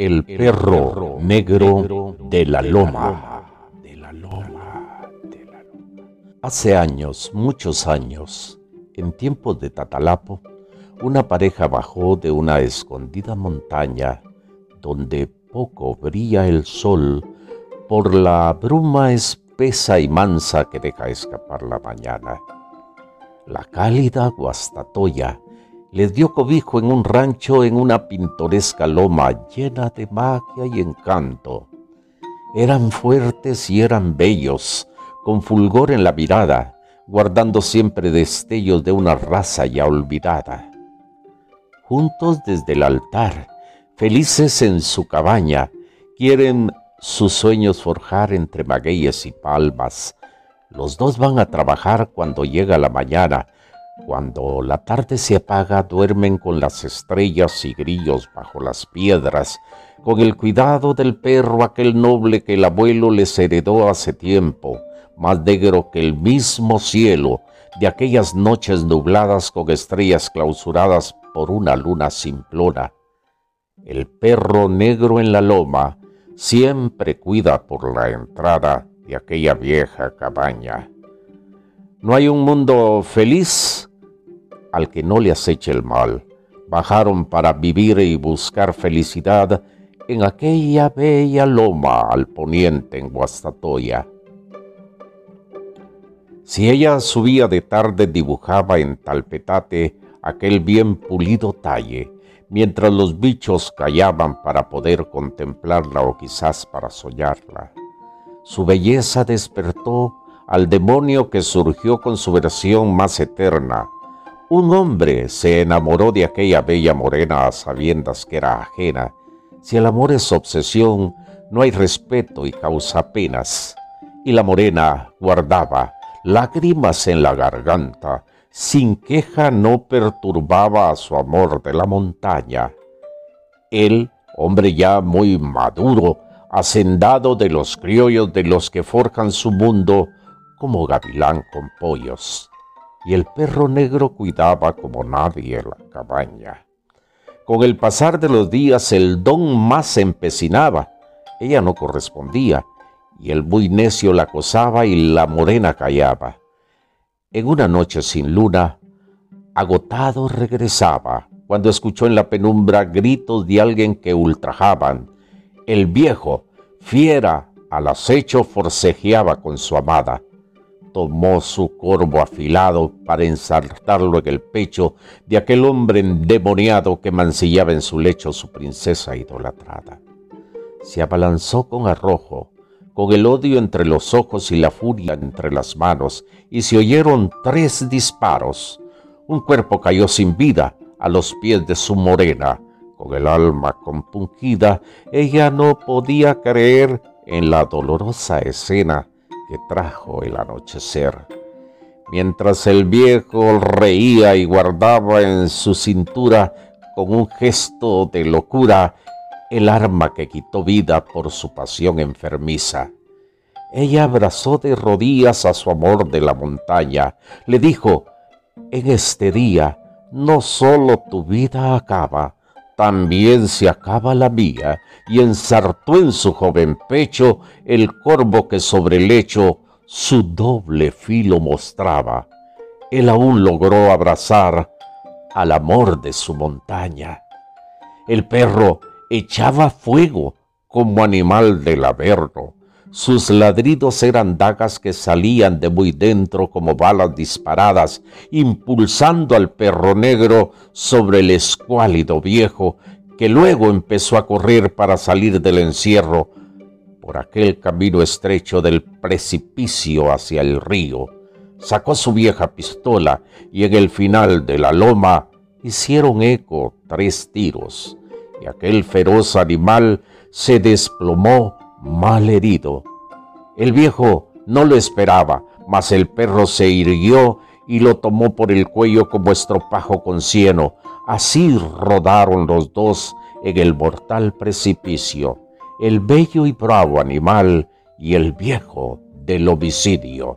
El perro negro de la loma. Hace años, muchos años, en tiempos de Tatalapo, una pareja bajó de una escondida montaña donde poco brilla el sol por la bruma espesa y mansa que deja escapar la mañana. La cálida Guastatoya les dio cobijo en un rancho en una pintoresca loma llena de magia y encanto. Eran fuertes y eran bellos, con fulgor en la mirada, guardando siempre destellos de una raza ya olvidada. Juntos desde el altar, felices en su cabaña, quieren sus sueños forjar entre magueyes y palmas. Los dos van a trabajar cuando llega la mañana, cuando la tarde se apaga, duermen con las estrellas y grillos bajo las piedras, con el cuidado del perro aquel noble que el abuelo les heredó hace tiempo, más negro que el mismo cielo, de aquellas noches nubladas con estrellas clausuradas por una luna simplona. El perro negro en la loma siempre cuida por la entrada de aquella vieja cabaña. No hay un mundo feliz al que no le aceche el mal. Bajaron para vivir y buscar felicidad en aquella bella loma al poniente en Guastatoya. Si ella subía de tarde dibujaba en talpetate aquel bien pulido talle, mientras los bichos callaban para poder contemplarla o quizás para soñarla. Su belleza despertó al demonio que surgió con su versión más eterna, un hombre se enamoró de aquella bella morena a sabiendas que era ajena. Si el amor es obsesión, no hay respeto y causa penas. Y la morena guardaba lágrimas en la garganta, sin queja no perturbaba a su amor de la montaña. Él, hombre ya muy maduro, hacendado de los criollos de los que forjan su mundo, como gavilán con pollos y el perro negro cuidaba como nadie la cabaña. Con el pasar de los días el don más se empecinaba, ella no correspondía, y el muy necio la acosaba y la morena callaba. En una noche sin luna, agotado regresaba, cuando escuchó en la penumbra gritos de alguien que ultrajaban. El viejo, fiera, al acecho forcejeaba con su amada tomó su corvo afilado para ensartarlo en el pecho de aquel hombre endemoniado que mancillaba en su lecho su princesa idolatrada. Se abalanzó con arrojo, con el odio entre los ojos y la furia entre las manos, y se oyeron tres disparos. Un cuerpo cayó sin vida a los pies de su morena. Con el alma compungida, ella no podía creer en la dolorosa escena trajo el anochecer. Mientras el viejo reía y guardaba en su cintura con un gesto de locura el arma que quitó vida por su pasión enfermiza. Ella abrazó de rodillas a su amor de la montaña, le dijo, en este día no solo tu vida acaba, también se acaba la mía, y ensartó en su joven pecho el corvo que sobre el lecho su doble filo mostraba. Él aún logró abrazar al amor de su montaña. El perro echaba fuego como animal del averno, sus ladridos eran dagas que salían de muy dentro como balas disparadas, impulsando al perro negro sobre el escuálido viejo, que luego empezó a correr para salir del encierro por aquel camino estrecho del precipicio hacia el río. Sacó su vieja pistola y en el final de la loma hicieron eco tres tiros, y aquel feroz animal se desplomó mal herido. El viejo no lo esperaba, mas el perro se irguió y lo tomó por el cuello como estropajo con cieno. Así rodaron los dos en el mortal precipicio, el bello y bravo animal y el viejo del homicidio.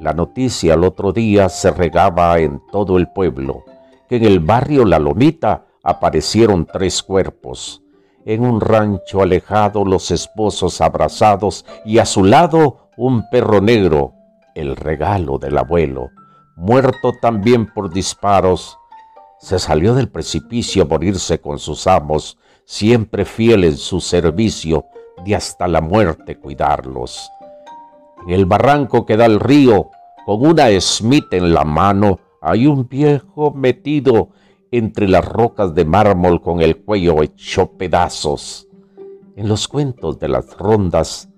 La noticia al otro día se regaba en todo el pueblo, que en el barrio La Lomita aparecieron tres cuerpos, en un rancho alejado los esposos abrazados y a su lado un perro negro, el regalo del abuelo, muerto también por disparos, se salió del precipicio a morirse con sus amos, siempre fiel en su servicio de hasta la muerte cuidarlos. En el barranco que da el río, con una Smith en la mano, hay un viejo metido entre las rocas de mármol con el cuello hecho pedazos. En los cuentos de las rondas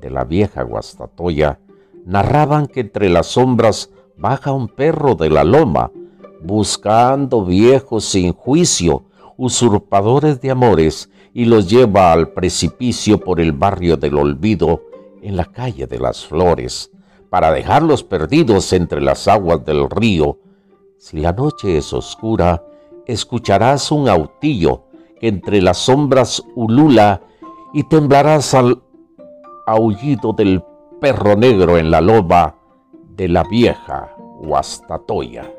de la vieja Guastatoya, narraban que entre las sombras baja un perro de la loma, buscando viejos sin juicio, usurpadores de amores, y los lleva al precipicio por el barrio del olvido en la calle de las flores, para dejarlos perdidos entre las aguas del río. Si la noche es oscura, escucharás un autillo que entre las sombras ulula y temblarás al aullido del perro negro en la loba de la vieja Huastatoya.